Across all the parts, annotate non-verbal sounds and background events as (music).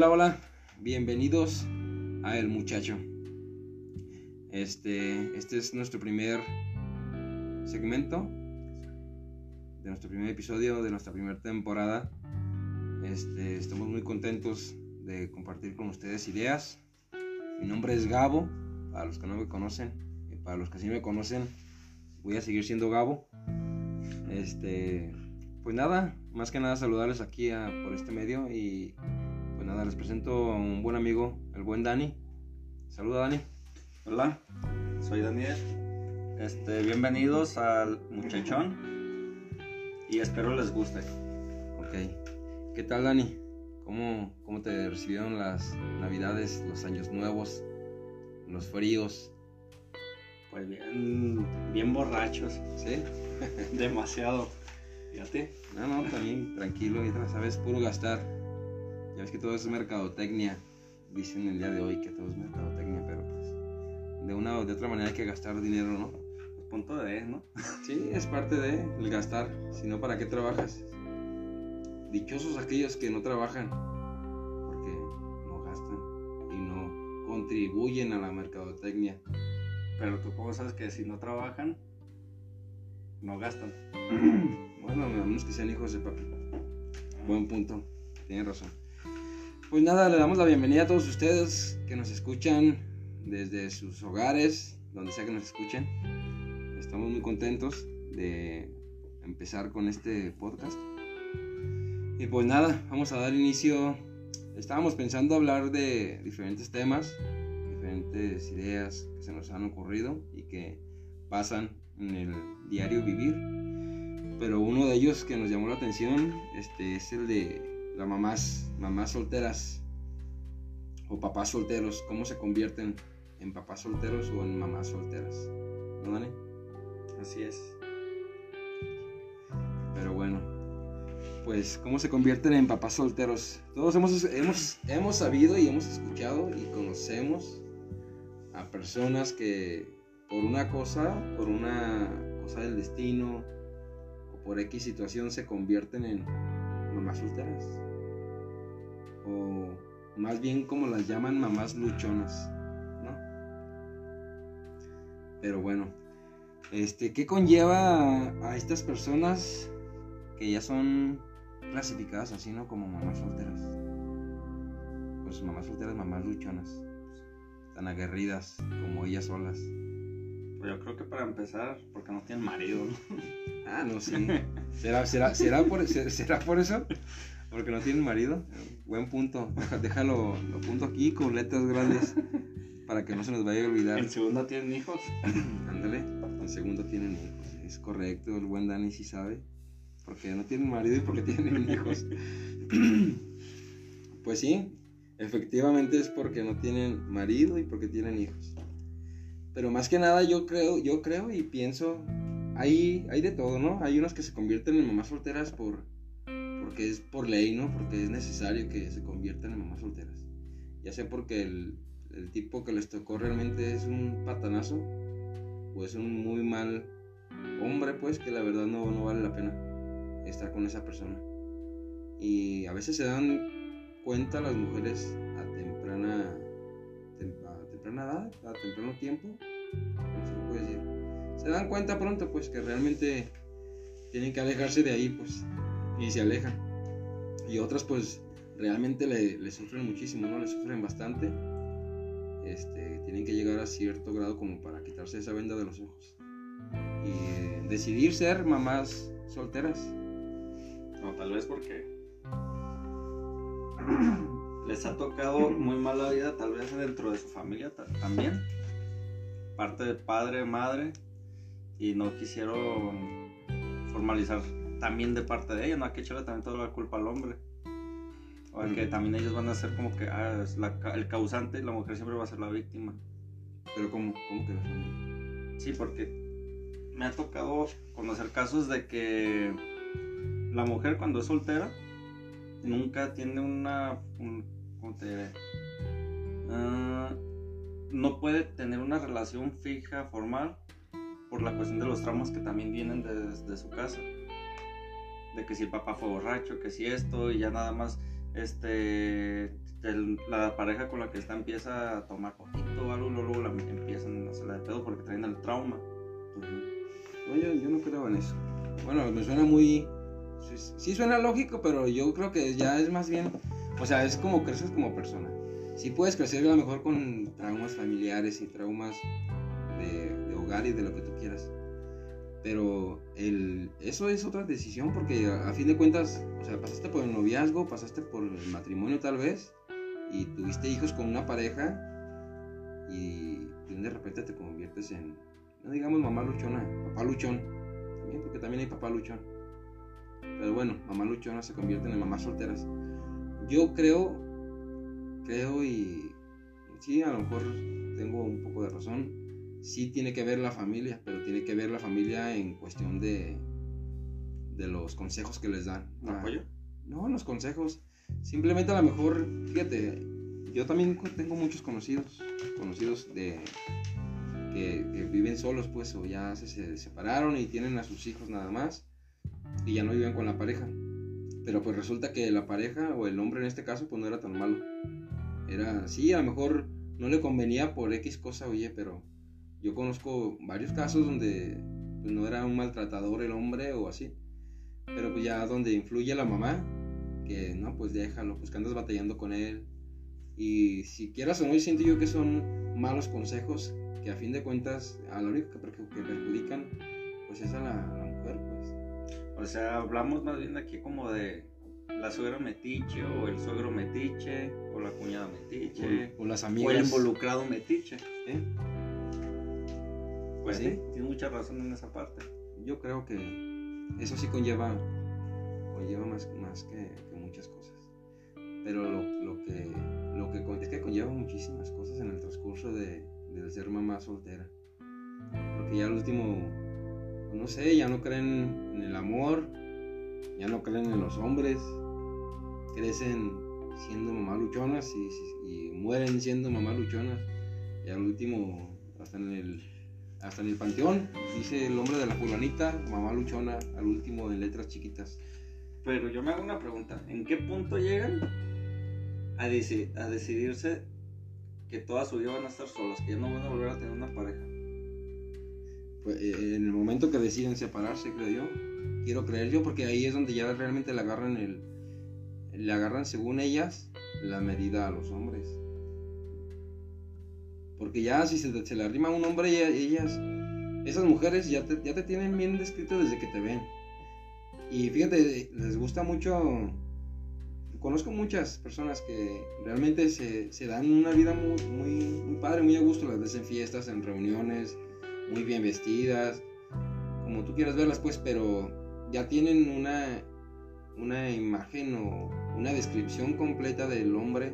Hola, hola, bienvenidos a El Muchacho. Este, este es nuestro primer segmento de nuestro primer episodio de nuestra primera temporada. Este, estamos muy contentos de compartir con ustedes ideas. Mi nombre es Gabo, para los que no me conocen, y para los que sí me conocen, voy a seguir siendo Gabo. Este, pues nada, más que nada saludarles aquí por este medio y pues nada, les presento a un buen amigo, el buen Dani. Saluda Dani. Hola, soy Daniel. Este, bienvenidos al muchachón y espero les guste. Ok. ¿Qué tal Dani? ¿Cómo, cómo te recibieron las navidades, los años nuevos, los fríos? Pues bien, bien borrachos. ¿Sí? (laughs) Demasiado. Fíjate. No, no, también tranquilo, y sabes, puro gastar. Ya ves que todo es mercadotecnia. Dicen el día de hoy que todo es mercadotecnia, pero pues de una o de otra manera hay que gastar dinero, ¿no? Pues punto de, ¿no? Sí, es parte de el gastar. Si no, ¿para qué trabajas? Dichosos aquellos que no trabajan porque no gastan y no contribuyen a la mercadotecnia. Pero tú cómo sabes que si no trabajan, no gastan. (clears throat) bueno, a menos que sean hijos de papi. Buen punto, tienes razón. Pues nada, le damos la bienvenida a todos ustedes que nos escuchan desde sus hogares, donde sea que nos escuchen. Estamos muy contentos de empezar con este podcast. Y pues nada, vamos a dar inicio. Estábamos pensando hablar de diferentes temas, diferentes ideas que se nos han ocurrido y que pasan en el diario vivir. Pero uno de ellos que nos llamó la atención este, es el de las mamás, mamás solteras o papás solteros, cómo se convierten en papás solteros o en mamás solteras. ¿No, Dani? Así es. Pero bueno, pues cómo se convierten en papás solteros. Todos hemos, hemos, hemos sabido y hemos escuchado y conocemos a personas que por una cosa, por una cosa del destino o por X situación se convierten en mamás solteras. O más bien como las llaman mamás luchonas, ¿no? Pero bueno, este, ¿qué conlleva a, estas personas que ya son clasificadas así, ¿no? Como mamás solteras. Pues mamás solteras, mamás luchonas. Tan aguerridas como ellas solas. Pues yo creo que para empezar, porque no tienen marido, ¿no? Ah, no, sí. ¿Será, será, será, por, será por eso? Porque no tienen marido. Buen punto. (laughs) Déjalo, lo punto aquí con letras grandes para que no se nos vaya a olvidar. ¿En segundo tienen hijos? (clears throat) Ándale, en segundo tienen hijos. Es correcto, el buen Dani sí sabe. Porque no tienen marido y porque (laughs) tienen hijos. (clears throat) Pues sí, efectivamente es porque no tienen marido y porque tienen hijos. Pero más que nada yo creo, yo creo y pienso, hay, hay de todo, ¿no? Hay unos que se convierten en mamás solteras por, porque es por ley, ¿no? Porque es necesario que se conviertan en mamás solteras. Ya sea porque el, el tipo que les tocó realmente es un patanazo o es un muy mal hombre, pues que la verdad no, no vale la pena estar con esa persona. Y a veces se dan cuenta las mujeres a temprana temprana edad, a temprano tiempo, ¿cómo se lo puede decir? Se dan cuenta pronto, pues, que realmente tienen que alejarse de ahí, pues, y se alejan. Y otras, pues, realmente le, sufren muchísimo, ¿no? Le sufren bastante. Este, tienen que llegar a cierto grado como para quitarse esa venda de los ojos. Y eh, decidir ser mamás solteras. No, tal vez porque (clears throat) les ha tocado muy mala vida, tal vez dentro de su familia también. Parte de padre, madre, y no quisieron formalizar también de parte de ella, no hay que echarle también toda la culpa al hombre. O que también ellos van a ser como que ah, es el causante y la mujer siempre va a ser la víctima. Pero ¿cómo, cómo que la familia? Sí, porque me ha tocado conocer casos de que la mujer cuando es soltera nunca tiene una, ¿cómo te diré? Ah, no puede tener una relación fija, formal, por la cuestión de los traumas que también vienen desde su casa. De que si el papá fue borracho, que si esto, y ya nada más este, el- la pareja con la que está empieza a tomar poquito o algo, luego la empiezan a hacerla de pedo porque traen el trauma. No, yo, yo no creo en eso. Bueno, me suena muy... Sí, sí suena lógico, pero yo creo que ya es más bien... O sea, es como creces como persona. Sí puedes crecer a lo mejor con traumas familiares y traumas de, de hogar y de lo que tú quieras. Pero el, eso es otra decisión porque a, fin de cuentas, o sea, pasaste por el noviazgo, pasaste por el matrimonio tal vez y tuviste hijos con una pareja y de repente te conviertes en, no digamos mamá luchona, papá luchón, porque también hay papá luchón. Pero bueno, mamá luchona se convierten en mamás solteras. Yo creo, creo y sí, a lo mejor tengo un poco de razón. Sí tiene que ver la familia, pero tiene que ver la familia en cuestión de, de los consejos que les dan. ¿Un apoyo? No, los consejos. Simplemente a lo mejor, fíjate, yo también tengo muchos conocidos, conocidos de que, que viven solos, pues, o ya se, se separaron y tienen a sus hijos nada más y ya no viven con la pareja. Pero pues resulta que la pareja o el hombre en este caso, pues no era tan malo. Era, sí, a lo mejor no le convenía por X cosa, oye, pero yo conozco varios casos donde pues, no era un maltratador el hombre o así. Pero pues ya donde influye la mamá, que no, pues déjalo, pues que andas batallando con él. Y si quieras o no, yo siento yo que son malos consejos que a fin de cuentas a la única que, perju- que perjudican pues es a la, a la mujer, pues. O sea, hablamos más bien aquí como de la suegra metiche o el suegro metiche o la cuñada metiche O, o las o amigas. el involucrado metiche. ¿eh? Pues Sí. sí, tienes mucha razón en esa parte. Yo creo que eso sí conlleva, conlleva más, más que, que muchas cosas. Pero lo, lo que, lo que es que conlleva muchísimas cosas en el transcurso de, de ser mamá soltera. Porque ya al último, no sé, ya no creen en el amor, ya no creen en los hombres, crecen siendo mamá luchonas y, y mueren siendo mamá luchonas. Y al último, hasta en el hasta en el panteón, dice el hombre de la fulanita, mamá luchona, al último en letras chiquitas. Pero yo me hago una pregunta. ¿En qué punto llegan a, deci- a decidirse que toda su vida van a estar solas, que ya no van a volver a tener una pareja? Pues, eh, en el momento que deciden separarse, creo yo, quiero creer yo, porque ahí es donde ya realmente le agarran el, le agarran según ellas la medida a los hombres. Porque ya si se, le arrima un hombre, ella- ellas, esas mujeres ya te, ya te tienen bien descrito desde que te ven. Y fíjate, les gusta mucho. Conozco muchas personas que realmente se, se dan una vida muy, muy, muy padre, muy a gusto. Las ves en fiestas, en reuniones, muy bien vestidas, como tú quieras verlas, pues, pero ya tienen una, una imagen o una descripción completa del hombre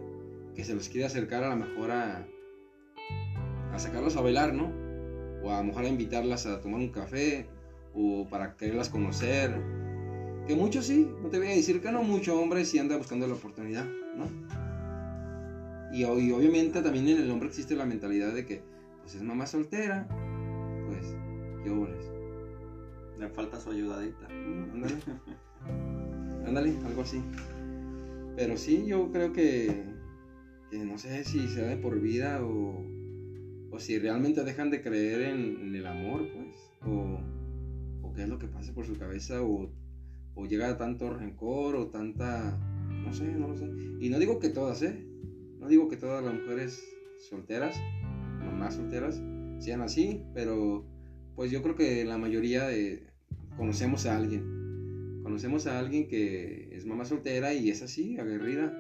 que se los quiere acercar a lo mejor a, a sacarlos a bailar, ¿no? O a lo mejor a invitarlas a tomar un café o para quererlas conocer. Que muchos sí, no te voy a decir que no, mucho hombre sí anda buscando la oportunidad, ¿no? Y, obviamente también en el hombre existe la mentalidad de que, pues es mamá soltera, pues, qué obres. Le falta su ayudadita. Ándale. (laughs) Ándale, algo así. Pero sí, yo creo que, que no sé si sea de por vida o, o si realmente dejan de creer en, el amor, pues. O, qué es lo que pasa por su cabeza o, llega tanto rencor o tanta... No sé, no lo sé. Y no digo que todas, ¿eh? No digo que todas las mujeres solteras, mamás solteras, sean así, pero pues yo creo que la mayoría conocemos a alguien. Conocemos a alguien que es mamá soltera y es así, aguerrida.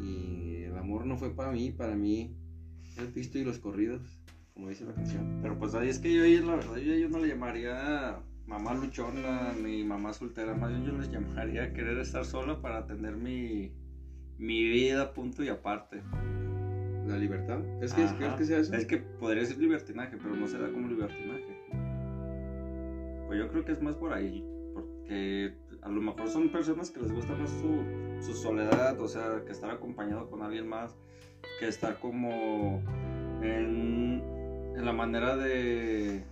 Y el amor no fue para mí, para mí el pisto y los corridos, como dice la canción. Pero pues ahí es que yo, la verdad, yo, yo no le llamaría mamá luchona ni mamá soltera, más bien yo les llamaría querer estar sola para tener mi, mi vida punto y aparte. La libertad. ¿Crees que, Ajá. ¿crees que sea eso? Es que podría ser libertinaje, pero no se da como libertinaje. Pues yo creo que es más por ahí, porque a lo mejor son personas que les gusta más su, su soledad, o sea, que estar acompañado con alguien más, que estar como en, en la manera de,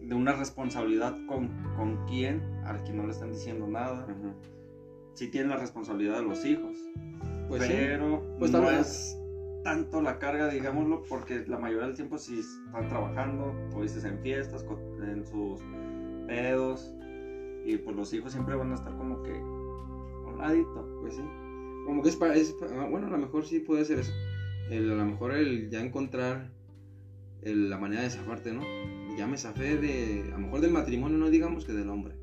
de una responsabilidad con, con quien, al que no le están diciendo nada. Ajá. Sí tienen la responsabilidad de los hijos, Pues sí. pero Pues no tal vez- es tanto la carga, digámoslo, porque la mayoría del tiempo si están trabajando, o dices en fiestas, en sus pedos, y pues los hijos siempre van a estar como que Pues sí. Como que es para. Es ah, bueno, a lo mejor sí puede ser eso. A lo mejor el ya encontrar la manera de zafarte, ¿no? Ya me zafé de. A lo mejor del matrimonio, no digamos que del hombre.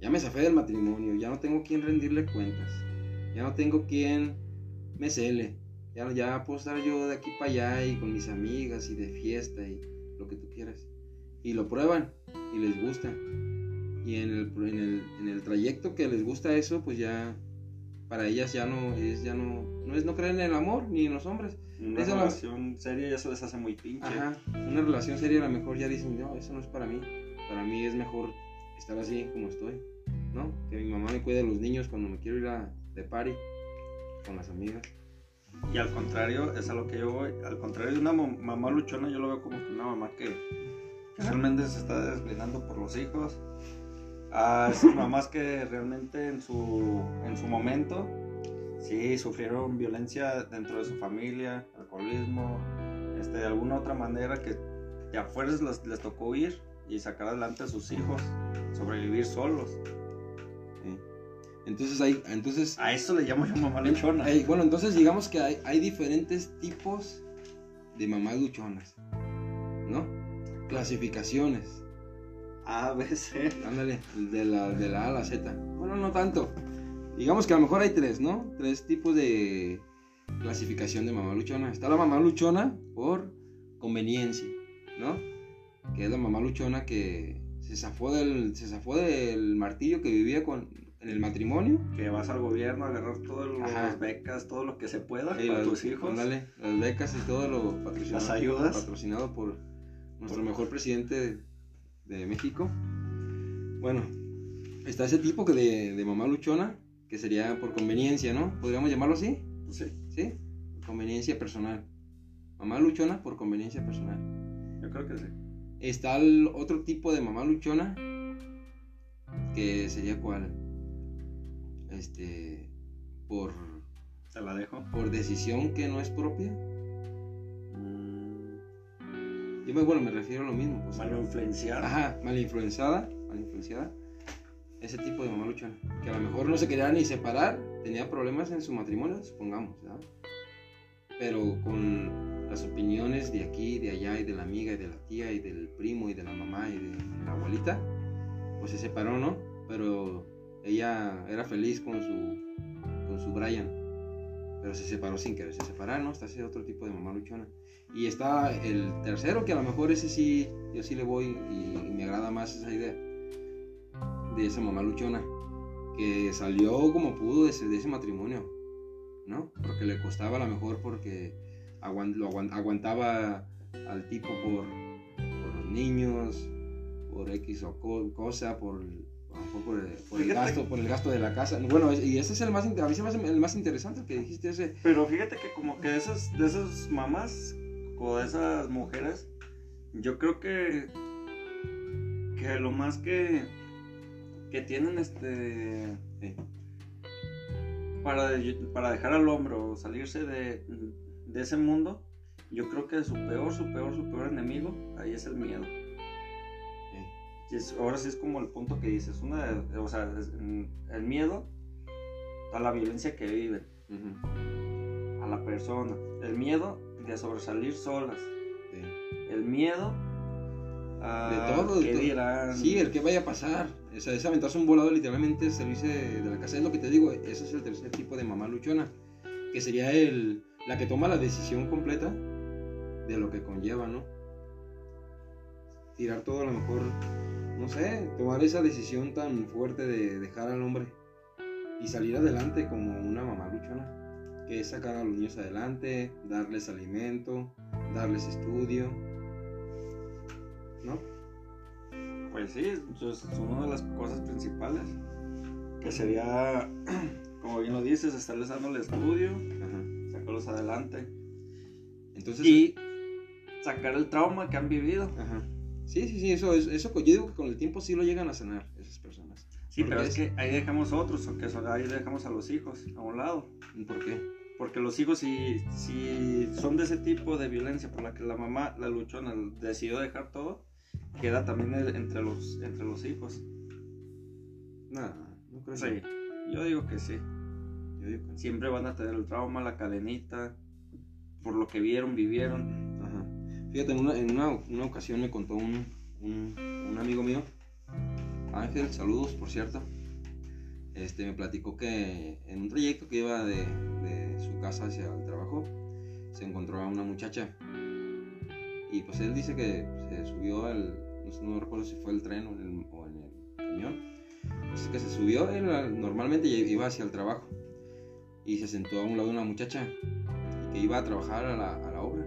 Ya me zafé del matrimonio. Ya no tengo quien rendirle cuentas. Ya no tengo quien me cele. Ya, ya puedo estar yo de aquí para allá y con mis amigas y de fiesta y lo que tú quieras. Y lo prueban y les gusta. Y en el, en el, en el trayecto que les gusta eso, pues ya para ellas ya no es ya no no es no creen en el amor ni en los hombres. Una lo- relación seria ya se les hace muy pinche. Ajá. Una relación seria a lo mejor ya dicen, "No, eso no es para mí. Para mí es mejor estar así como estoy." ¿No? Que mi mamá me cuide de los niños cuando me quiero ir a de party con las amigas. Y al contrario, es a lo que yo voy. Al contrario de una mam- mamá luchona, yo lo veo como que una mamá que, realmente se está desbrindando por los hijos. A esas mamás que realmente en su, en su momento sí sufrieron violencia dentro de su familia, alcoholismo, este, de alguna otra manera que de a fuerzas les, les tocó ir y sacar adelante a sus hijos, sobrevivir solos. Sí. Entonces hay entonces A eso le llamo yo mamá luchona. bueno, entonces digamos que hay, hay diferentes tipos de mamás luchonas. ¿No? Clasificaciones. A, B, C. Ándale, de la, de la A a la Z. Bueno, no tanto. Digamos que a lo mejor hay tres, ¿no? Tres tipos de clasificación de mamá luchona. Está la mamá luchona por conveniencia, ¿no? Que es la mamá luchona que se zafó del, se zafó del martillo que vivía con, en el matrimonio. que vas al gobierno a agarrar todas las becas, todo lo que se pueda Y para las- tus hijos. ándale, las becas y todo lo patrocinado, Las ayudas. patrocinado por nuestro mejor presidente de, México. Bueno, está ese tipo que de, de mamá luchona, que sería por conveniencia, ¿no? Podríamos llamarlo así, Pues sí, ¿sí? Conveniencia personal. Mamá luchona por conveniencia personal. yo creo que sí. Está el otro tipo de mamá luchona, que sería cuál? Este, por, Te la dejo. por decisión que no es propia. Yo me, bueno, me refiero a lo mismo. Pues, Malo influenciar. Ajá, mal influenciada, mal influenciada. Ese tipo de mamá luchona. Que a lo mejor no se quería ni separar, tenía problemas en su matrimonio, supongamos, ¿verdad? Pero con las opiniones de aquí, de allá, y de la amiga, y de la tía, y del primo, y de la mamá, y de la abuelita, pues se separó, ¿no? Pero ella era feliz con su, con su Brian. Pero se separó sin quererse separar, ¿no? Está ese otro tipo de mamá luchona. Y está el tercero, que a lo mejor ese sí, yo sí le voy y, me agrada más esa idea de esa mamá luchona, que salió como pudo de ese, de ese matrimonio, ¿no? Porque le costaba a lo mejor porque aguan- lo aguan- aguantaba al tipo por, por los niños, por X o co- cosa, por, por, el, gasto, por el gasto de la casa. Bueno, y ese es el más, a mí se me el más interesante, que dijiste ese. Pero fíjate que como que esas, de esas mamás o de esas mujeres, yo creo que que lo más que que tienen este Sí. para, para dejar al hombro o salirse de, de ese mundo, yo creo que su peor, su peor, su peor enemigo ahí es el miedo. Y es- ahora sí es como el punto que dices, una de- o sea, es- mm, el miedo a la violencia que viven, a la persona, el miedo de sobresalir solas, sí. el miedo a De todo, de todo. dirán. Sí, el que vaya a pasar. O sea, es aventarse un volado literalmente salirse de, de la casa. Es lo que te digo, ese es el tercer tipo de mamá luchona. Que sería el, la que toma la decisión completa de lo que conlleva, ¿no? Tirar todo a lo mejor, no sé, tomar esa decisión tan fuerte de dejar al hombre y salir adelante como una mamá luchona. Que es sacar a los niños adelante, darles alimento, darles estudio, ¿no? Pues sí, entonces es una de las cosas principales. Que sería, (clears throat) como bien lo dices, estarles dando el estudio, Ajá. sacarlos adelante. Entonces, y sacar el trauma que han vivido. Ajá. Sí, sí, sí, eso, es- eso yo digo que con el tiempo sí lo llegan a sanar esas personas. Sí, ¿Por pero es que ahí dejamos otros, que ahí dejamos a los hijos a un lado. ¿Por qué? Porque los hijos, si, si son de ese tipo de violencia por la que la mamá, la luchona, decidió dejar todo, queda también el- entre los, entre los hijos. Nada, no creo Sí, que- yo digo que sí. Yo digo que sí. Siempre van a tener el trauma, la cadenita, por lo que vieron, vivieron. Ajá. Fíjate, en una, en una, una ocasión me contó un, un, un amigo mío, Ángel, saludos por cierto, este, me platicó que en un trayecto que iba de, de su casa hacia el trabajo, se encontró a una muchacha. Y pues él dice que se subió al, no, recuerdo si fue el tren o en el, o en el camión, dice que se subió, él ah, normalmente iba hacia el trabajo y se sentó a un lado de una muchacha que iba a trabajar a la, a la obra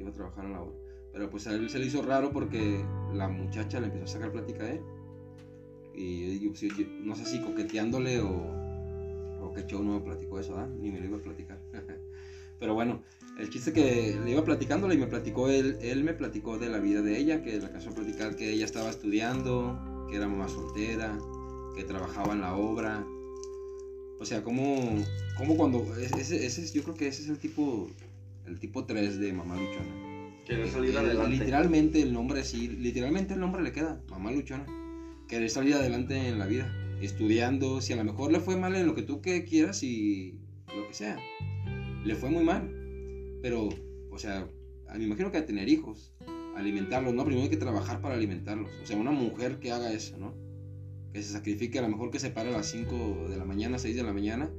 iba a trabajar a la obra. Pero pues a él se le hizo raro porque la muchacha le empezó a sacar plática a él. Y yo, pues, no sé si coqueteándole o, show no me platicó eso, ¿ah? Ni me lo iba a platicar. (laughs) Pero bueno, el chiste que le iba platicándole y me platicó él, él me platicó de la vida de ella, que le alcanzó a platicar que ella estaba estudiando, que era mamá soltera, que trabajaba en la obra. O sea, como, como cuando, ese, ese, es- yo creo que ese es el tipo, el tipo 3 de mamá luchona. Querer salir adelante. Literalmente el nombre sí, literalmente el nombre le queda, mamá luchona. Querer salir adelante en la vida, estudiando, si a lo mejor le fue mal en lo que tú quieras y lo que sea. Le fue muy mal. Pero, o sea, me imagino que a tener hijos, alimentarlos, ¿no? Primero hay que trabajar para alimentarlos. O sea, una mujer que haga eso, ¿no? Que se sacrifique, a lo mejor que se pare a las 5 de la mañana, 6 de la mañana,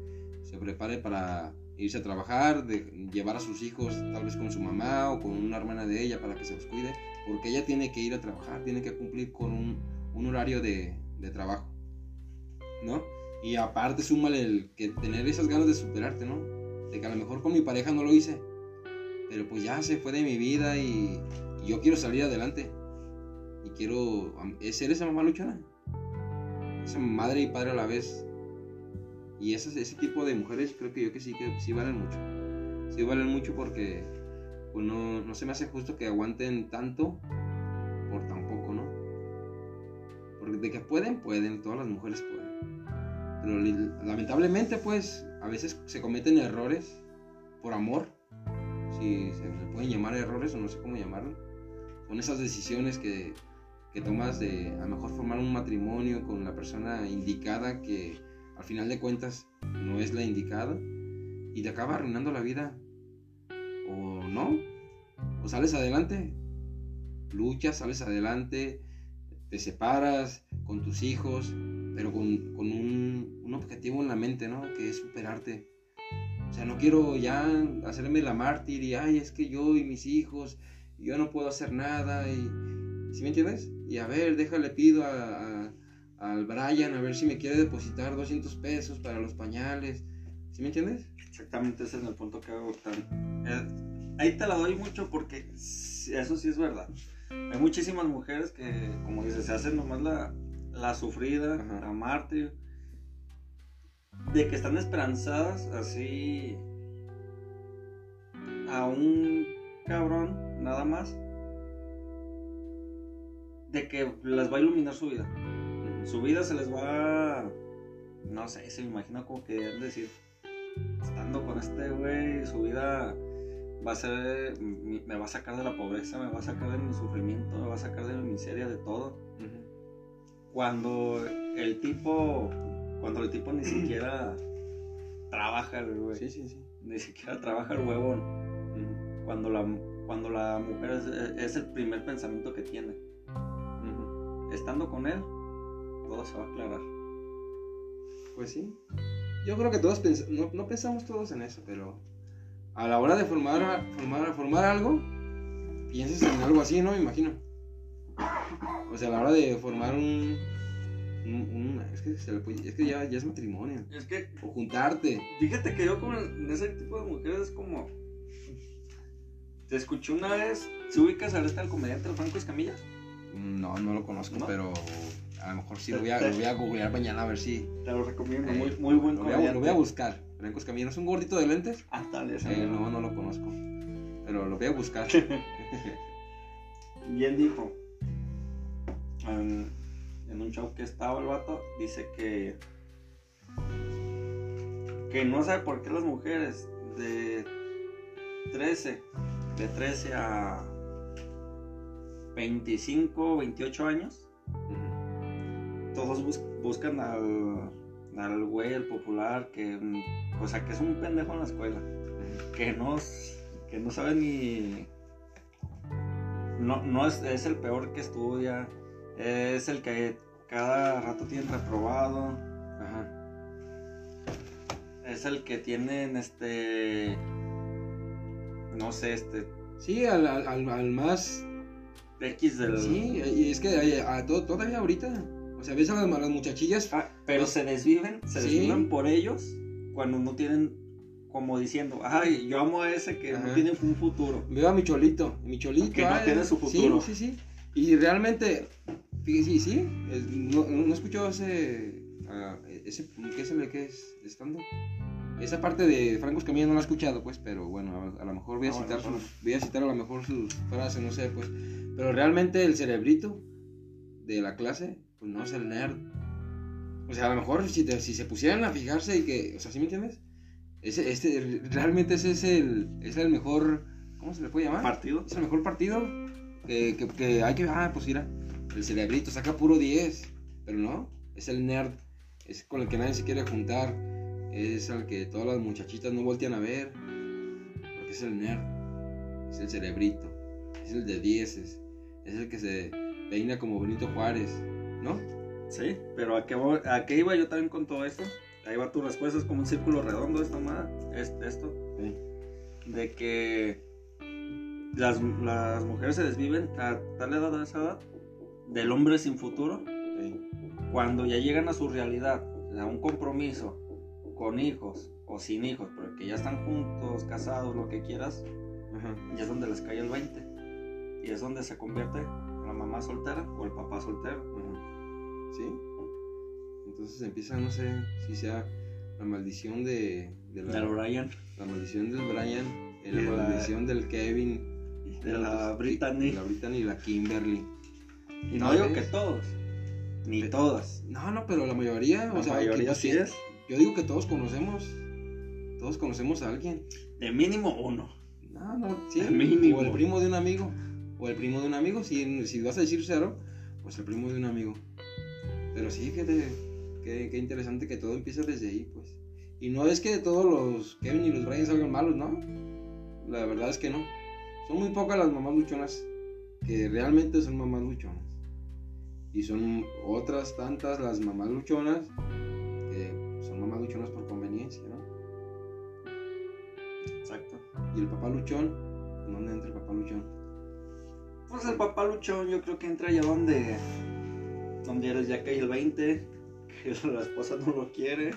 se prepare para irse a trabajar, de llevar a sus hijos tal vez con su mamá o con una hermana de ella para que se los cuide, porque ella tiene que ir a trabajar, tiene que cumplir con un, un horario de, de trabajo, ¿no? Y aparte súmale el que tener esas ganas de superarte, ¿no? De que a lo mejor con mi pareja no lo hice, pero pues ya se fue de mi vida y, yo quiero salir adelante y quiero ser esa mamá luchona, esa madre y padre a la vez. Y esas- ese tipo de mujeres creo que yo que sí, que sí valen mucho. Sí valen mucho porque pues no, no se me hace justo que aguanten tanto por tan poco, ¿no? Porque de que pueden, pueden, todas las mujeres pueden. Pero lamentablemente pues a veces se cometen errores por amor. Si se pueden llamar errores o no sé cómo llamarlo. Son esas decisiones que, que tomas de a lo mejor formar un matrimonio con la persona indicada que al final de cuentas no es la indicada y te acaba arruinando la vida. O no, o sales adelante, luchas, sales adelante, te separas con tus hijos, pero con, con un, un objetivo en la mente, ¿no? Que es superarte. O sea, no quiero ya hacerme la mártir y, ay, es que yo y mis hijos, yo no puedo hacer nada y... ¿Sí me entiendes? Y a ver, déjale, pido a, a- al Brian a ver si me quiere depositar 200 pesos para los pañales. ¿Sí me entiendes? Exactamente, ese es el punto que hago tan. eh, ahí te la doy mucho porque eso sí es verdad. Hay muchísimas mujeres que, como dices, se hacen nomás la, la sufrida, Ajá. la mártir, de que están esperanzadas así a un cabrón, nada más, de que les va a iluminar su vida. Su vida se les va, no sé, se me imagina como que de decir, estando con este güey, su vida va a ser, me va a sacar de la pobreza, me va a sacar de mi sufrimiento, me va a sacar de mi miseria, de todo. Cuando el tipo, cuando el tipo ni siquiera trabaja, el güey, Sí, sí, sí. ni siquiera trabaja el huevón. Cuando la, cuando la mujer es, es el primer pensamiento que tiene. Estando con él, todo se va a aclarar. Pues sí. Yo creo que todos pens- no, no pensamos todos en eso, pero a la hora de formar, formar, formar algo, piensas en algo así, ¿no? Me imagino. O sea, a la hora de formar un... un- un- es que, se le puede- es que ya, ya es matrimonio. Es que O juntarte. Fíjate que yo como en ese tipo de mujeres es como... Te escuché una vez, ¿se ubicas al este al comediante el Franco Escamilla? No, no lo conozco, ¿No? pero a lo mejor sí lo voy a, lo voy a googlear mañana a ver si... Te lo recomiendo, Eh, muy, muy buen Lo voy, a, comediante. lo voy a buscar. Franco Escamilla, ¿no es un gordito de lentes? Ah, tal, ese Eh, no, no lo conozco. Pero lo voy a buscar. (laughs) Bien dijo. En, en un show que estaba el vato, dice que que no sabe por qué las mujeres de 13, de 13 a 25, 28 años, todos bus- buscan al, al güey, el popular, que, o sea, que es un pendejo en la escuela, que no, que no sabe ni... No, no es, es el peor que estudia, es el que cada rato tiene reprobado, Ajá. es el que tienen este... No sé, este... Sí, al, al, al- más. X del... Sí, y es que a to- todavía ahorita. O sea, ves a las, a las muchachillas. Ah, pero se desviven, se Sí. desviven por ellos cuando no tienen como diciendo, ay, yo amo a ese que no tiene un futuro. Veo a mi cholito. Mi cholito. Que no tiene su futuro. Sí, sí, sí. Y realmente. Sí, sí. es- no, no escuchó ese. ah, ese ¿Qué es el que es? Estando. Esa parte de Franco Escamilla no la he escuchado, pues, pero bueno, a, a lo mejor voy a Ah, bueno, citar sus, voy a citar a lo mejor sus frases, no sé, pues. Pero realmente el cerebrito de la clase, pues no es el nerd. O sea, a lo mejor si, te- si se pusieran a fijarse y que, o sea, ¿sí me entiendes? Ese, este, realmente ese es el, es el mejor, ¿cómo se le puede llamar? Partido. Es el mejor partido que, que, que hay que, ah, pues mira, el cerebrito saca puro 10, pero no, es el nerd, es con el que nadie se quiere juntar, es al que todas las muchachitas no voltean a ver, porque es el nerd, es el cerebrito, es el de 10, es, es el que se peina como Benito Juárez, ¿no? Sí, pero ¿a qué, a qué iba yo también con todo esto? Ahí va tu respuesta, es como un círculo redondo esta madre, es- esto, de que las, las mujeres se desviven a tal edad, a esa edad, del hombre sin futuro, cuando ya llegan a su realidad, a un compromiso con hijos o sin hijos, pero que ya están juntos, casados, lo que quieras, Ajá. y es donde les cae el 20. Y es donde se convierte la mamá soltera o el papá soltero. Ajá. ¿Sí? Entonces empieza, no sé si sea la maldición de, de la, Del Brian, la maldición del Brian, la la- maldición del Kevin, de la Brittany. la Brittany y la Kimberly. Y no digo que todos, ni todas. No, no, pero la mayoría, o La sea, mayoría que- sí que- es. Yo digo que todos conocemos, todos conocemos a alguien. De mínimo uno. No, no, sí. Mínimo. O el primo de un amigo, o el primo de un amigo, si, si vas a decir cero, pues el primo de un amigo. Pero sí, fíjate, qué, qué interesante que todo empieza desde ahí, pues. Y no es que todos los Kevin y los Brian salgan malos, ¿no? La verdad es que no. Son muy pocas las mamás luchonas que realmente son mamás luchonas. Y son otras tantas las mamás luchonas que son mamás luchonas por conveniencia, ¿no? Exacto. Y el papá luchón, ¿dónde entra el papá luchón? Pues el papá luchón yo creo que entra allá donde, donde eres ya cae el 20, que la esposa no lo quiere,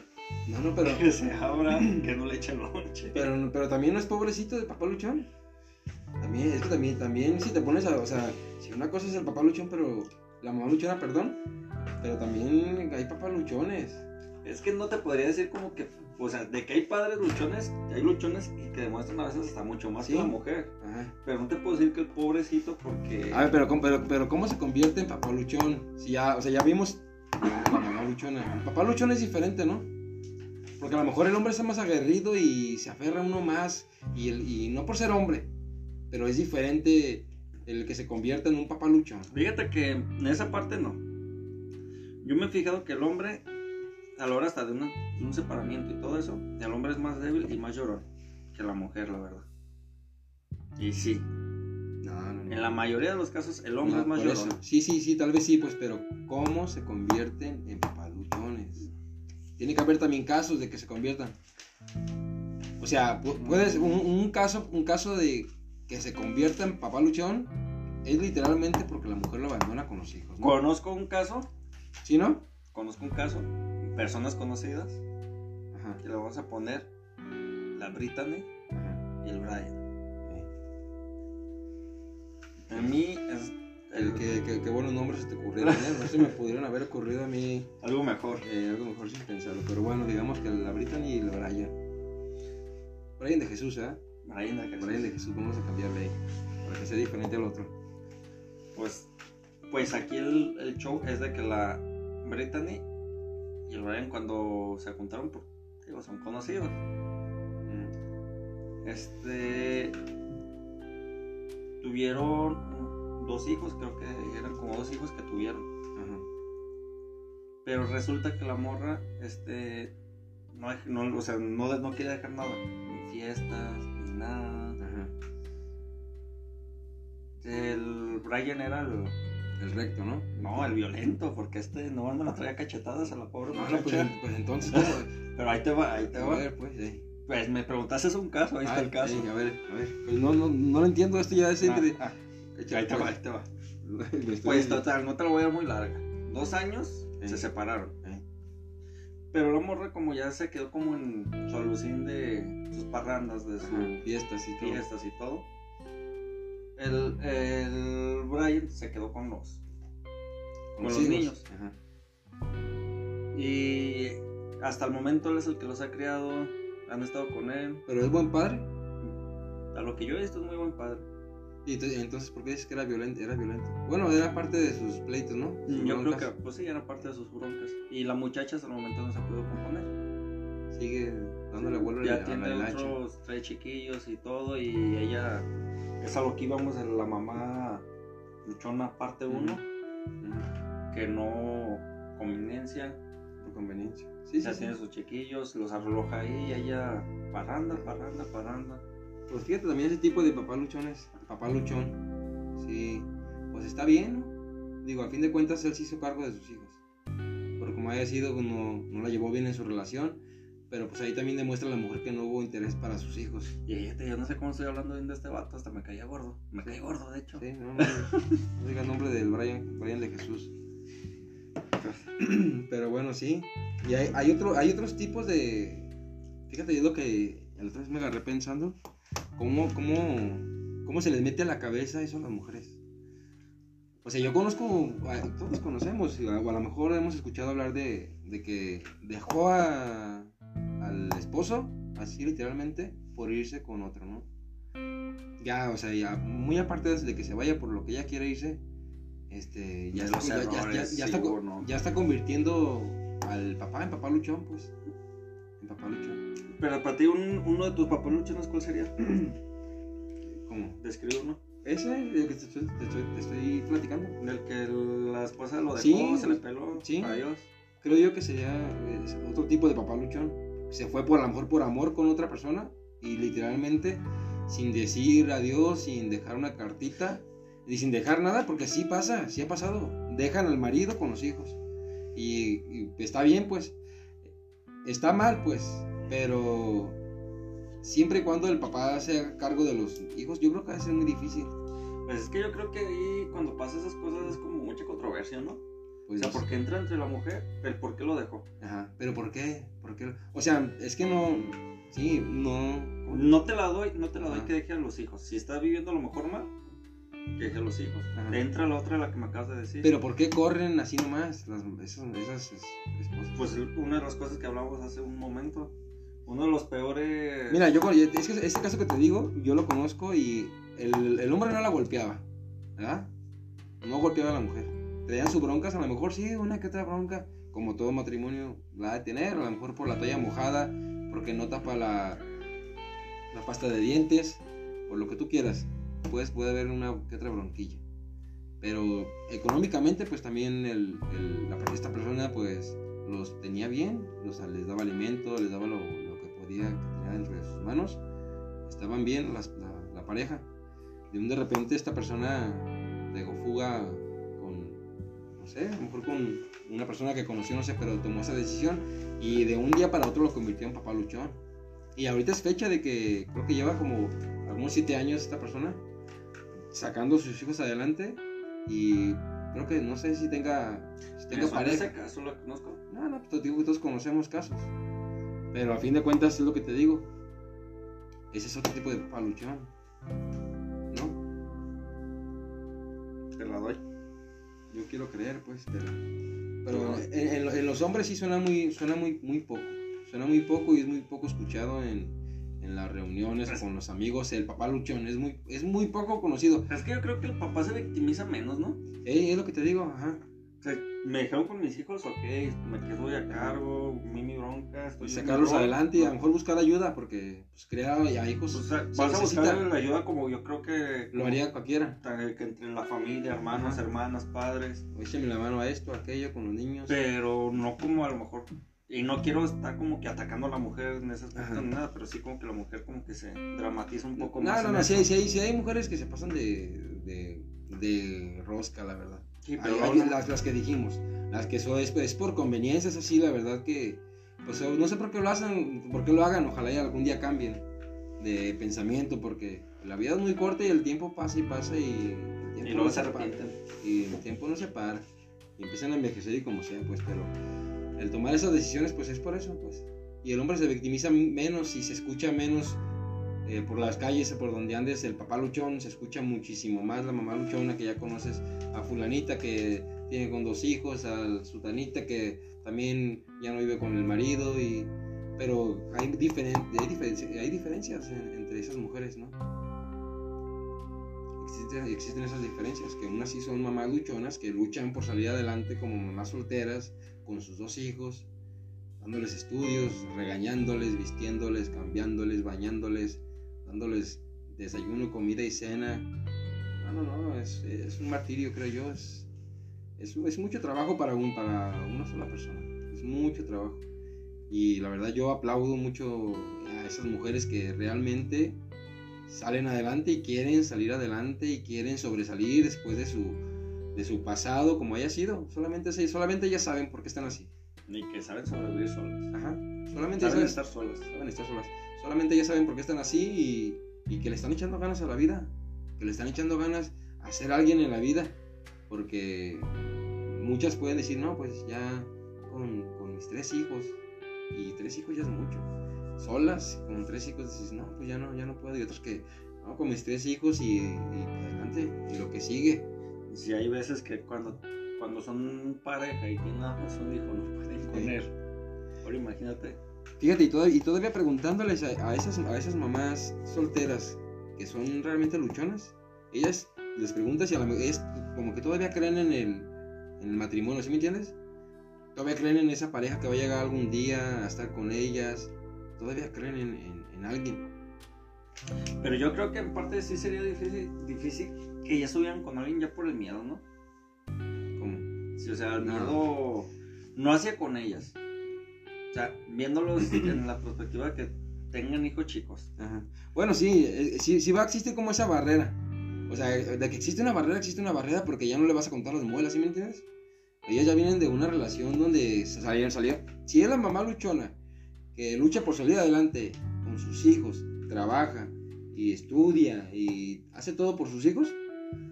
No, no, pero, (laughs) que se abra, que no le echen lonche. pero, pero también no es pobrecito de papá luchón. También, es que también, también si te pones a, o sea, si una cosa es el papá luchón, pero la mamá luchona, perdón, pero también hay papás luchones. Es que no te podría decir como que, o sea, de que hay padres luchones, hay luchones y que demuestran a veces hasta mucho más Sí. que la mujer. Ajá. Pero no te puedo decir que el pobrecito porque... A ver, pero, ¿cómo- pero, pero ¿cómo se convierte en papá luchón? Si ya, o sea, ya vimos la mamá luchona. El papá luchón es diferente, ¿no? Porque a lo mejor el hombre está más aguerrido y se aferra a uno más, y, el, y no por ser hombre, pero es diferente el que se convierta en un papá luchón. Fíjate que en esa parte no. Yo me he fijado que el hombre, a la hora hasta de, una- de un separamiento y todo eso, el hombre es más débil y más llorón que la mujer, la verdad. Y sí, No, no, no. en la mayoría de los casos el hombre es más llorón. eso. Sí, sí, sí, tal vez sí, pues, pero ¿cómo se convierten en papaluchones? Tiene que haber también casos de que se conviertan. O sea, pu- puedes, un, un caso, un caso de que se convierta en papaluchón es literalmente porque la mujer lo abandona con los hijos. ¿no? Conozco un caso, ¿Sí, no? conozco un caso, personas conocidas, Ajá. que le vamos a poner la Brittany ajá. y el Brian. A mí es El que, que- qué buenos nombres se te ocurrieron, ¿eh? No se me pudieron haber ocurrido a mí algo mejor. eh, algo mejor sin pensarlo. Pero bueno, digamos que la Brittany y el Brian. Brian de Jesús, ¿eh? Brian de. Brian de Jesús, vamos a cambiarle ahí. Para que sea diferente al otro. Pues, pues aquí el, el show es de que la Brittany y el Brian cuando se juntaron por digo, son conocidos. Mm. Este. Tuvieron dos hijos, creo que eran como dos hijos que tuvieron. Ajá. Pero resulta que la morra, este. No, no, o sea, no, no quiere dejar nada. Ni fiestas, nada. Ajá. El Brian era el. El recto, ¿no? No, el violento, porque este no me la traía cachetadas a la pobre Ah, no, muchacha. pues, pues entonces. (laughs) Pero ahí te va, ahí te A va. ver, pues, sí. Pues me preguntaste es un caso, ahí está Ah, el caso. sí, a ver, a ver. Pues no, no, no lo entiendo, esto ya es entre... Ah, ah, Echa- ahí te va, ahí te va. (laughs) Pues total, no te lo voy a dar muy larga. Dos años se separaron. Pero la morra como ya se quedó como en su alucín de sus parrandas, de sus ajá, fiestas y todo. fiestas y todo. El, el Brian se quedó con los. con los niños. Ajá. Y hasta el momento él es el que los ha criado. Han estado con él. Pero es buen padre. A lo que yo he visto es muy buen padre. Y ent- entonces, ¿por qué dices que era violento? Era violento. Bueno, era parte de sus pleitos, ¿no? Sus Yo creo broncas. que, pues sí, era parte de sus broncas. Y la muchacha hasta el momento no se pudo componer. Sigue dándole vuelo ya a la tiene otros tres chiquillos y todo. Y ella es a lo que íbamos en la mamá luchona parte 1. Ujú, Que no conveniencia. Por conveniencia. Sí, ya sí, tiene sí. sus chiquillos, los arroja ahí. Y ella parranda, parranda, parranda. Pues fíjate, también ese tipo de papá luchones, papá luchón, sí, pues está bien, ¿no? Digo, a fin de cuentas él se hizo cargo de sus hijos. Porque como haya sido, pues, no, no la llevó bien en su relación, pero pues ahí también demuestra la mujer que no hubo interés para sus hijos. Y fíjate, yo no sé cómo estoy hablando bien de este vato, hasta me caía gordo. Me caí gordo, de hecho. Sí, no, no, no diga el nombre del Brian, Brian de Jesús. (clears throat) Pero bueno, sí. Y hay, hay, otro, hay otros tipos de... Fíjate, yo lo que la otra vez me agarré pensando, cómo, cómo, cómo se les mete a la cabeza eso a las mujeres. O sea, yo conozco, todos conocemos, o a lo mejor hemos escuchado hablar de, de que dejó a, al esposo, así literalmente, por irse con otro, ¿no? Ya, o sea, ya, muy aparte de que se vaya por lo que ella quiere irse, este, ya, está, ya, ya- está, ya está convirtiendo al papá en papá luchón, pues. En papá luchón. Pero para ti, un- uno de tus papaluchones, ¿cuál sería? (clears throat) ¿Cómo? Describe uno. Ese, el que te estoy, te estoy- te estoy platicando. Del que la esposa lo dejó, Sí, se le peló. sí. Adiós. Creo yo que sería otro tipo de papá luchón. Se fue por a lo mejor por amor con otra persona y literalmente sin decir adiós, sin dejar una cartita y sin dejar nada, porque sí pasa, sí ha pasado. Dejan al marido con los hijos y, y está bien, pues. Está mal, pues, pero siempre y cuando el papá se haga cargo de los hijos, yo creo que va a ser muy difícil. Pues es que yo creo que ahí, cuando pasa esas cosas, es como mucha controversia, ¿no? Pues, o sea, porque entra entre la mujer, el por qué lo dejó. Ajá, pero ¿por qué? ¿Por qué? O sea, es que no, sí, no. No te la doy, no te la doy Ajá. que deje a los hijos. Si está viviendo a lo mejor mal, que deje a los hijos. Ajá. Entra la otra, la que me acabas de decir. Pero ¿por qué corren así nomás las, esas, esas es- esposas? Pues una de las cosas que hablamos hace un momento. Uno de los peores. Mira, yo es que este caso que te digo, yo lo conozco y el, el hombre no la golpeaba, ¿verdad? No golpeaba a la mujer. Traían sus broncas, a lo mejor sí, una que otra bronca, como todo matrimonio la ha de tener, a lo mejor por la toalla mojada, porque no tapa la, la pasta de dientes, por lo que tú quieras. Pues puede haber una que otra bronquilla. Pero económicamente, pues también el, el- la, esta persona, pues los tenía bien, los, les daba alimento, les daba lo, podía que tenía dentro de sus manos. Estaban bien las- la, la pareja. De un de repente esta persona pegó fuga con, no sé, a lo mejor con una persona que conoció, no sé, pero tomó esa decisión y de un día para otro lo convirtió en papá luchón. Y ahorita es fecha de que creo que lleva como algunos siete años esta persona sacando a sus hijos adelante y creo que no sé si tenga, si tenga pareja. ese caso lo conozco. No, no, pues digo que todos conocemos casos. Pero a fin de cuentas es lo que te digo. Ese es otro tipo de papá luchón. ¿No? Te la doy. Yo quiero creer, pues, pero. Pero en, en- en los hombres sí suena muy, suena muy, muy poco. Suena muy poco y es muy poco escuchado en, en las reuniones Pues- con los amigos. El papá luchón es muy, es muy poco conocido. Es que yo creo que el papá se victimiza menos, ¿no? Eh, es lo que te digo, ajá. O sea, me dijeron con mis hijos, ok, me quedo a cargo, mi, bronca, estoy sacarlos adelante y a lo ¿no? mejor buscar ayuda, porque pues crear ya hijos O sea, se vas a buscar la ayuda como yo creo que lo haría cualquiera. que entre la familia, hermanos, Ajá. hermanas, padres, Écheme la mano a esto, a aquello, con los niños. pero no como a lo mejor y no quiero estar como que atacando a la mujer en Ajá. aspecto ni nada, pero sí como que la mujer como que se dramatiza un poco No, más. no, no, sí eso. hay, sí hay, sí hay mujeres que se pasan de, de, de rosca, la verdad. Sí, Hay- pero hay no- las, las que dijimos, las que son, es, es por conveniencia, es así, la verdad que, pues no sé por qué lo hacen, por qué lo hagan, ojalá y algún día cambien de pensamiento, porque la vida es muy corta y el tiempo pasa y pasa y el tiempo y no se para. y el tiempo no se para y empiezan a envejecer y como sea pues pero el tomar esas decisiones pues es por eso pues y el hombre se victimiza menos y se escucha menos eh, por las calles por donde andes el papá luchón se escucha muchísimo más la mamá luchona que ya conoces a fulanita que tiene con dos hijos a sutanita que también ya no vive con el marido y pero hay, diferen- hay, hay diferencias en- entre esas mujeres no existen, existen esas diferencias, que unas sí son mamás luchonas, que luchan por salir adelante como mamás solteras, con sus dos hijos, dándoles estudios, regañándoles, vistiéndoles, cambiándoles, bañándoles, dándoles desayuno, comida y cena. No, no, no, es, es un martirio, creo yo, es, es, es mucho trabajo para, un, para una sola persona, es mucho trabajo. Y la verdad yo aplaudo mucho a esas mujeres que realmente salen adelante y quieren salir adelante y quieren sobresalir después de su, de su pasado como haya sido. Solamente, solamente ellas saben por qué están así. Ni que saben sobrevivir solas. Ajá. Solamente Saben ellas estar solas. saben estar solas. Solamente ellas saben por qué están así y, y que le están echando ganas a la vida. Que le están echando ganas a ser alguien en la vida. Porque muchas pueden decir, no, pues ya con, con mis tres hijos. Y tres hijos ya es mucho. Solas, con tres hijos dices, no, pues ya no, ya no puedo. Y otros que, no, con mis tres hijos y, y adelante. Y lo que sigue. Y si hay veces que cuando, cuando son pareja y tienen nada más un hijo, no pueden con Sí. él. Ahora imagínate. Fíjate, y todavía, y todavía preguntándoles a, a esas, a esas mamás solteras que son realmente luchonas, ellas les preguntas si a la es como que todavía creen en el, en el matrimonio, ¿sí me entiendes? Todavía creen en esa pareja que va a llegar algún día a estar con ellas, todavía creen en, en- en alguien. Pero yo creo que en parte sí sería difícil, difícil que ya estuvieran con alguien ya por el miedo, ¿no? Como, Sí, o sea, el No. miedo no hacia con ellas. O sea, viéndolos en la perspectiva de que tengan hijos chicos. ajá. Bueno, sí, eh, sí, sí va a existir como esa barrera. O sea, de que existe una barrera, existe una barrera porque ya no le vas a contar las muelas, ¿sí me entiendes? Ellas ya vienen de una relación donde salieron, salió. Si es la mamá luchona, que lucha por salir adelante con sus hijos, trabaja y estudia y hace todo por sus hijos,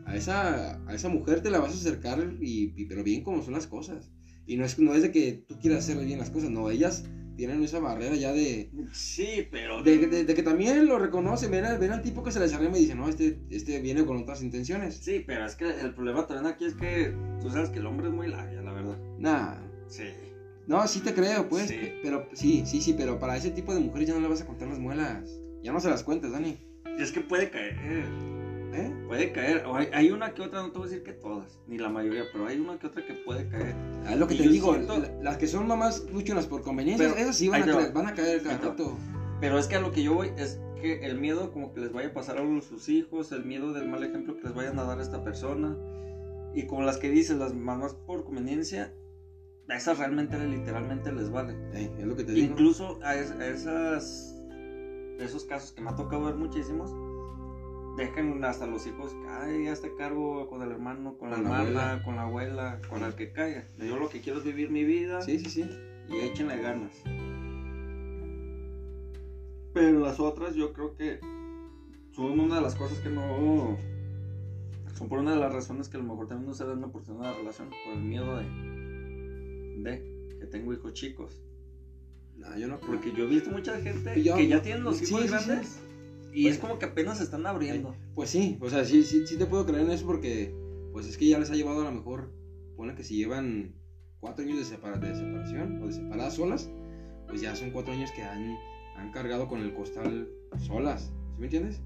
a esa, a esa mujer te la vas a acercar, y, y- pero bien como son las cosas. Y no es, no es de que tú quieras hacer bien las cosas, no, ellas tienen esa barrera ya de, Sí, pero. de, de- de que también lo reconocen, ven al, ven al tipo que se les arrima y dicen, no, este, este viene con otras intenciones. Sí, pero es que el problema también aquí es que tú sabes que el hombre es muy labia, la verdad. Nah, Sí. no, sí te creo, pues, Sí. pe- pero sí, sí, sí, pero para ese tipo de mujeres ya no le vas a contar las muelas. Ya no se las cuentas, Dani. Y es que puede caer. ¿Eh? Puede caer. O hay, hay una que otra, no te voy a decir que todas, ni la mayoría, pero hay una que otra que puede caer. Es lo que Y te digo, siento- la- las que son mamás luchonas por conveniencia, Pero, esas sí van a, van a caer cada rato. Pero es que a lo que yo voy es que el miedo como que les vaya a pasar algo a sus hijos, el miedo del mal ejemplo que les vayan a dar a esta persona. Y como las que dices, las mamás por conveniencia, a esas realmente literalmente les vale. Es lo que te digo. Incluso a, es- a esas esos casos que me ha tocado ver muchísimos, dejan hasta los hijos, ay, ya está cargo con el hermano, con la Con la hermana, con la abuela, con el que caiga. Yo lo que quiero es vivir mi vida Sí, sí, sí. y échenle ganas. Pero las otras yo creo que son una de las cosas que no... Son por una de las razones que a lo mejor también no se dan una oportunidad de relación, por el miedo de... De que tengo hijos chicos. No, yo no creo. Porque yo he visto mucha gente yo- que ya tienen los sí, hijos sí, sí. Y Pues- es como que apenas se están abriendo. Pues sí, o sea, sí, sí, sí te puedo creer en eso porque, pues es que ya les ha llevado a lo mejor, pone que si llevan cuatro años de, separa- de separación o de separadas solas, pues ya son cuatro años que han, han cargado con el costal solas, ¿sí me entiendes?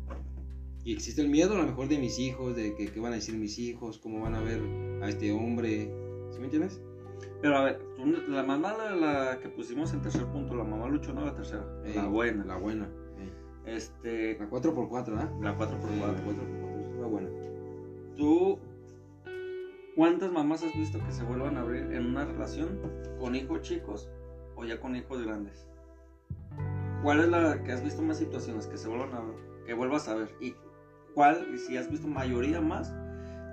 Y existe el miedo a lo mejor de mis hijos, de que qué van a decir mis hijos, cómo van a ver a este hombre, ¿Sí me entiendes? Pero a ver, la mamá, la, la que pusimos en tercer punto, la mamá luchona, la tercera. la Eh, buena. La buena. Eh. Este, La 4x4, ¿ah? la 4 por La 4 4x4 es la buena. ¿Tú cuántas mamás has visto que se vuelvan a abrir en una relación con hijos chicos o ya con hijos grandes? ¿Cuál es la que has visto más situaciones que se vuelvan a que vuelvas a ver? ¿Y cuál, y si has visto mayoría más,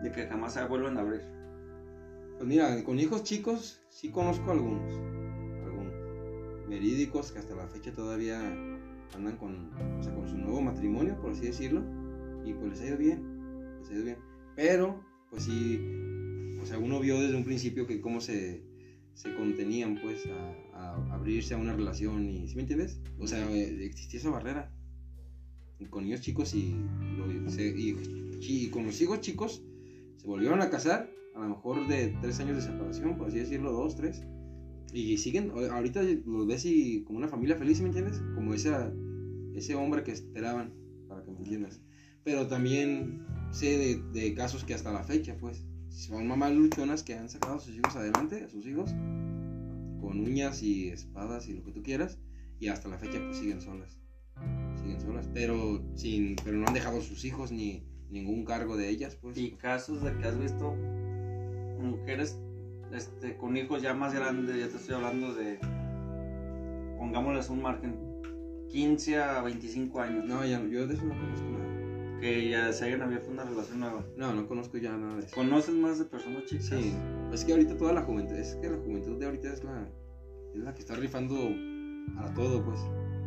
de que jamás se vuelven a abrir? Pues mira, con hijos chicos sí conozco algunos. Algunos. Verídicos que hasta la fecha todavía andan con, o sea, con su nuevo matrimonio, por así decirlo. Y pues les ha ido bien. Les ha ido bien. Pero, pues sí, o sea, uno vio desde un principio que cómo se, se contenían, pues, a, a abrirse a una relación. y ¿Sí me entiendes? O sea, eh, existía esa barrera. Y con niños chicos y, lo- se- y, y con los hijos chicos se volvieron a casar, a lo mejor de tres años de separación, por así decirlo, dos, tres. Y siguen, a- ahorita los ves y como una familia feliz, ¿sí ¿me entiendes? Como esa, ese hombre que esperaban, para que me entiendas. Pero también sé de, de casos que hasta la fecha, pues, son mamás luchonas que han sacado a sus hijos adelante, a sus hijos, con uñas y espadas y lo que tú quieras, y hasta la fecha pues siguen solas. Siguen solas, pero, sin, pero no han dejado a sus hijos ni ningún cargo de ellas, pues. Y casos de que has visto mujeres este, con hijos ya más grandes, ya te estoy hablando de, pongámosles un margen, 15 a 25 años, No, ya no, yo de eso no conozco nada. que ya se hayan abierto una relación nueva. No, no conozco ya nada de eso. ¿Conoces más de personas chicas? Sí, es que ahorita toda la juventud, es que la juventud de ahorita es la, es la que está rifando a todo, pues.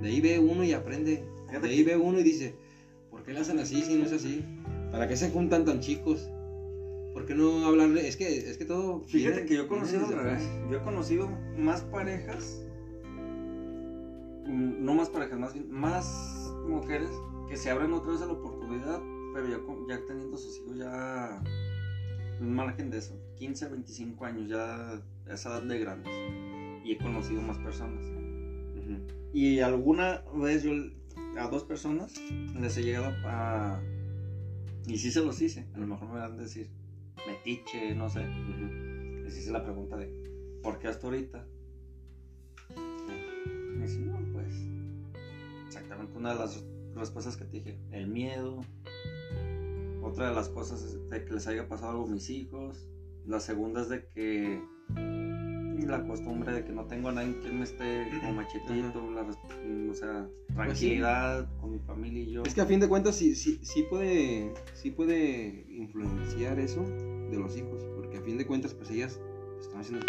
De ahí ve uno y aprende. De ahí ve uno y dice, ¿por qué le hacen así si no es así? ¿Para qué se juntan tan chicos? ¿Por qué no hablarle? Es que, es que todo. Fíjate que yo he conocido. Yo he conocido más parejas, no más parejas, más bien, más mujeres que se abren otra vez a la oportunidad, pero ya, ya teniendo sus hijos ya un margen de eso, 15 a 25 años, ya a esa edad de grandes. Y he conocido más personas. Y alguna vez yo a dos personas les he llegado a... Y sí se los hice, a lo mejor me van a decir, metiche, no sé. Ujú. Les hice la pregunta de, ¿por qué hasta ahorita? Una de las respuestas que te dije, el miedo. Otra de las cosas es de que les haya pasado algo a mis hijos. La segunda es de que la costumbre de que no tengo a nadie que me esté como machetito, la o sea, tranquilidad con mi familia y yo. Es que a fin de cuentas sí, sí, sí puede, sí puede influenciar eso de los hijos, porque a fin de cuentas pues ellas están haciendo.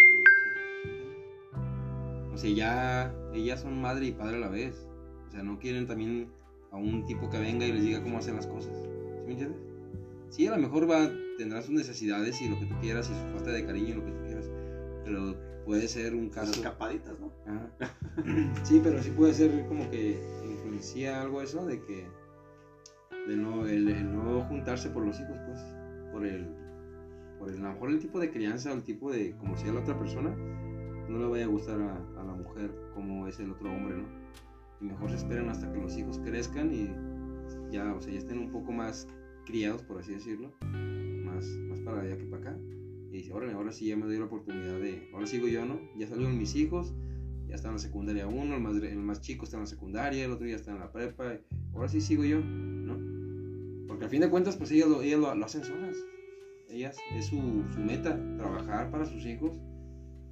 O sea, ya ellas son madre y padre a la vez. O sea, no quieren también a un tipo que venga y les diga cómo hacer las cosas. ¿Sí me entiendes? Sí, a lo mejor va, tendrá sus necesidades y lo que tú quieras y su falta de cariño y lo que tú quieras, pero puede ser un caso... escapaditas, ¿no? Ajá. (clears throat) Sí, pero sí puede ser como que influencia algo eso de que de no, el, el no juntarse por los hijos, pues, por el, por el, a lo mejor el tipo de crianza o el tipo de como sea la otra persona, no le vaya a gustar a, a la mujer como es el otro hombre, ¿no? Y mejor se esperan hasta que los hijos crezcan y ya, o sea, ya estén un poco más criados, por así decirlo, más, más para allá que para acá. Y dice, órale, ahora sí ya me doy la oportunidad de, ahora sigo yo, ¿no? Ya salieron mis hijos, ya está en la secundaria uno, el más, el más chico está en la secundaria, el otro ya está en la prepa, ahora sí sigo yo, ¿no? Porque al fin de cuentas, pues ellas lo, ellas lo, lo hacen solas. Ellas, es su, su meta, trabajar para sus hijos,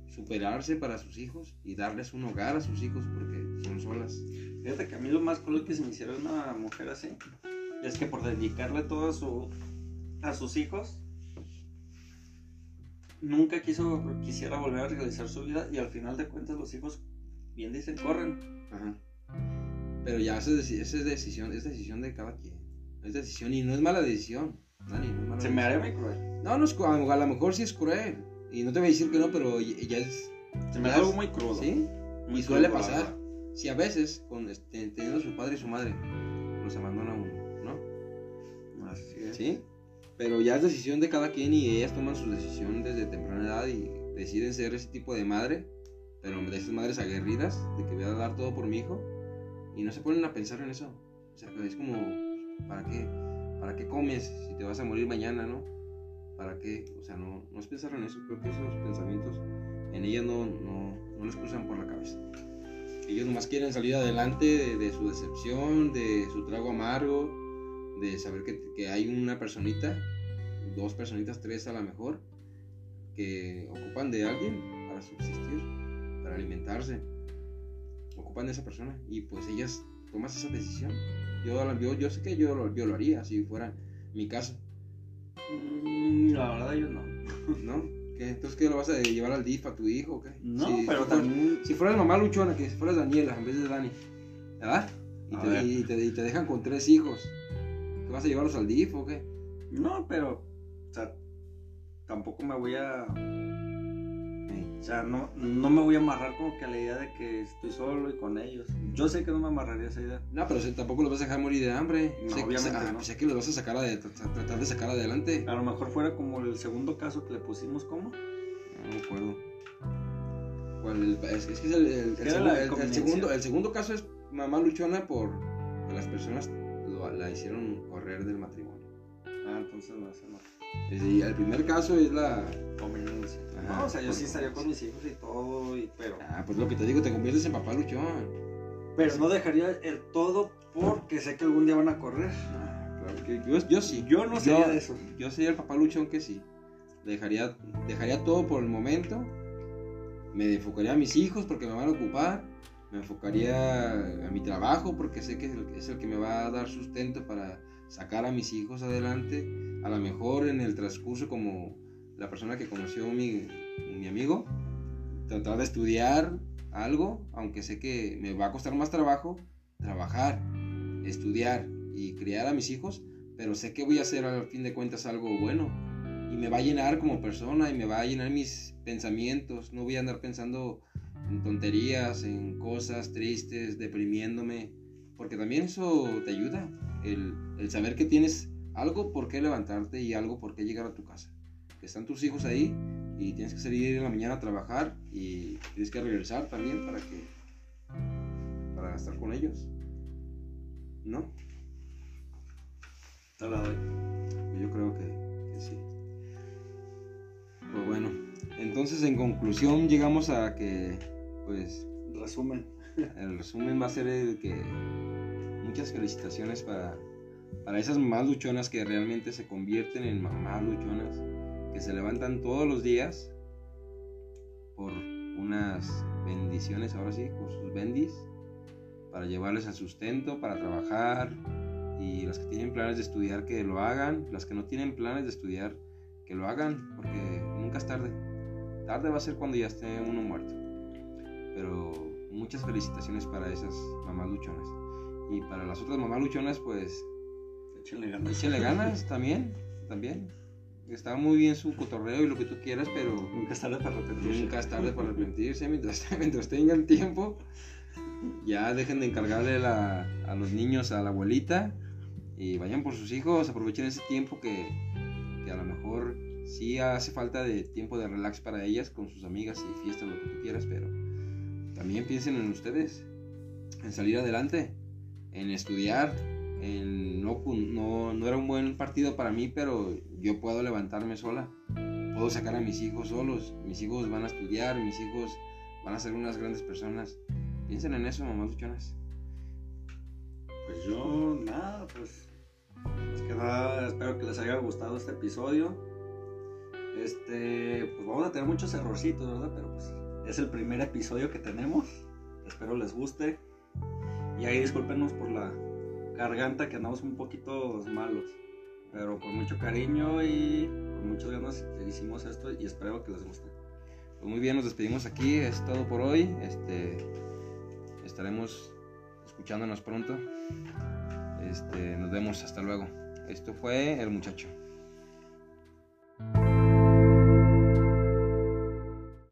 superarse para sus hijos y darles un hogar a sus hijos porque son solas. Fíjate que a mí lo más cruel que se me hiciera una mujer así es que por dedicarle todo a, su, a sus hijos, nunca quiso, quisiera volver a realizar su vida y al final de cuentas los hijos, bien dicen, corren. Ajá. Pero ya esa es, esa es decisión, es decisión de cada quien. Es decisión y no es mala decisión. Dani, no es mala Se me haría muy cruel. No, no es, a lo mejor sí es cruel. Y no te voy a decir que no, pero ya es. Se me hace algo es- muy crudo. Sí. Muy y suele crudo, pasar. Si a veces, con, este, teniendo su padre y su madre, los abandona uno, ¿no? Así es. Sí. Pero ya es decisión de cada quien y ellas toman su decisión desde temprana edad y deciden ser ese tipo de madre, pero de esas madres aguerridas, de que voy a dar todo por mi hijo, y no se ponen a pensar en eso. O sea, es como, ¿para qué? ¿Para qué comes si te vas a morir mañana, no? ¿Para qué? O sea, no, no es pensar en eso, creo que esos pensamientos en ella no, no, no les cruzan por la cabeza. Ellos nomás quieren salir adelante de, su decepción, de su trago amargo, de saber que, que hay una personita, dos personitas, tres a lo mejor, que ocupan de alguien para subsistir, para alimentarse. Ocupan de esa persona y pues ellas toman esa decisión. Yo, yo, yo sé que yo, yo lo haría si fuera mi caso, Mm, La verdad yo no. ¿no? ¿Qué? Entonces, ¿qué lo vas a llevar al DIF a tu hijo qué? No, Si- pero también... Si fueras mamá luchona, que si fueras Daniela en vez de Dani, ¿verdad? Y te, y, te, y te dejan con tres hijos. ¿Qué vas a llevarlos al DIF o qué? No, pero... O sea, tampoco me voy a... O sea, no, no me voy a amarrar como que a la idea de que estoy solo y con ellos. Yo sé que no me amarraría a esa idea. No, pero si- tampoco los vas a dejar morir de hambre. No, sé, obviamente ah, no. sé que los vas a sacar de, tra- tratar de sacar adelante. A lo mejor fuera como el segundo caso que le pusimos como. No me acuerdo. Es, es que es el, el- segundo, el- segundo, el segundo caso es mamá luchona por que las personas lo- la hicieron correr del matrimonio. Ah, entonces no, ese no. El primer caso es la... Conveniencia. Ajá, no, o sea, yo sí estaría con mis hijos y todo, y, pero... Ah, pues lo que te digo, te conviertes en papá luchón. Pero no dejaría el todo porque sé que algún día van a correr. Ah, Claro que yo, yo sí. Yo no sería de eso. Yo sería el papá luchón que sí. Dejaría, dejaría todo por el momento. Me enfocaría a mis hijos porque me van a ocupar. Me enfocaría a mi trabajo porque sé que es el, es el que me va a dar sustento para sacar a mis hijos adelante. A lo mejor en el transcurso como la persona que conoció mi, mi amigo. Tratar de estudiar algo, aunque sé que me va a costar más trabajo. Trabajar, estudiar y criar a mis hijos pero sé que voy a hacer al fin de cuentas algo bueno y me va a llenar como persona y me va a llenar mis pensamientos. No voy a andar pensando en tonterías, en cosas tristes, deprimiéndome, porque también eso te ayuda, el, el saber que tienes algo por qué levantarte y algo por qué llegar a tu casa. Que están tus hijos ahí y tienes que salir en la mañana a trabajar y tienes que regresar también para que para estar con ellos. ¿No? Te la doy. Yo creo que, que sí. Pues bueno, entonces en conclusión llegamos a que, pues, Resumen. el resumen va a ser el que muchas felicitaciones para, para esas mamás luchonas que realmente se convierten en mamás luchonas, que se levantan todos los días por unas bendiciones, ahora sí, por sus bendis, para llevarles el sustento, para trabajar, y las que tienen planes de estudiar que lo hagan, las que no tienen planes de estudiar que lo hagan, porque nunca es tarde. Tarde va a ser cuando ya esté uno muerto. Pero muchas felicitaciones para esas mamás luchonas. Y para las otras mamás luchonas, pues Échenle ganas. échenle ganas (laughs) también, también. Está muy bien su cotorreo y lo que tú quieras, pero Nunca es tarde para arrepentirse. Nunca es tarde para arrepentirse mientras, (laughs) mientras tengan tiempo. Ya dejen de encargarle la- a los niños a la abuelita y vayan por sus hijos, aprovechen ese tiempo que, que a lo mejor sí hace falta de tiempo de relax para ellas con sus amigas y fiestas, lo que tú quieras, pero también piensen en ustedes, en salir adelante, en estudiar, en no, no, no era un buen partido para mí, pero yo puedo levantarme sola puedo sacar a mis hijos solos. Mis hijos van a estudiar, mis hijos van a ser unas grandes personas. Piensen en eso, mamás luchonas. Pues yo, nada, pues. Es que nada, espero que les haya gustado este episodio. Este, pues vamos a tener muchos errorcitos, ¿verdad? Pero pues es el primer episodio que tenemos. Espero les guste. Y ahí discúlpenos por la garganta que andamos un poquito malos. Pero con mucho cariño y con muchas ganas hicimos esto y espero que les guste. Pues muy bien, nos despedimos aquí. Es todo por hoy. Este, estaremos escuchándonos pronto. Este, nos vemos. Hasta luego. Esto fue El Muchacho.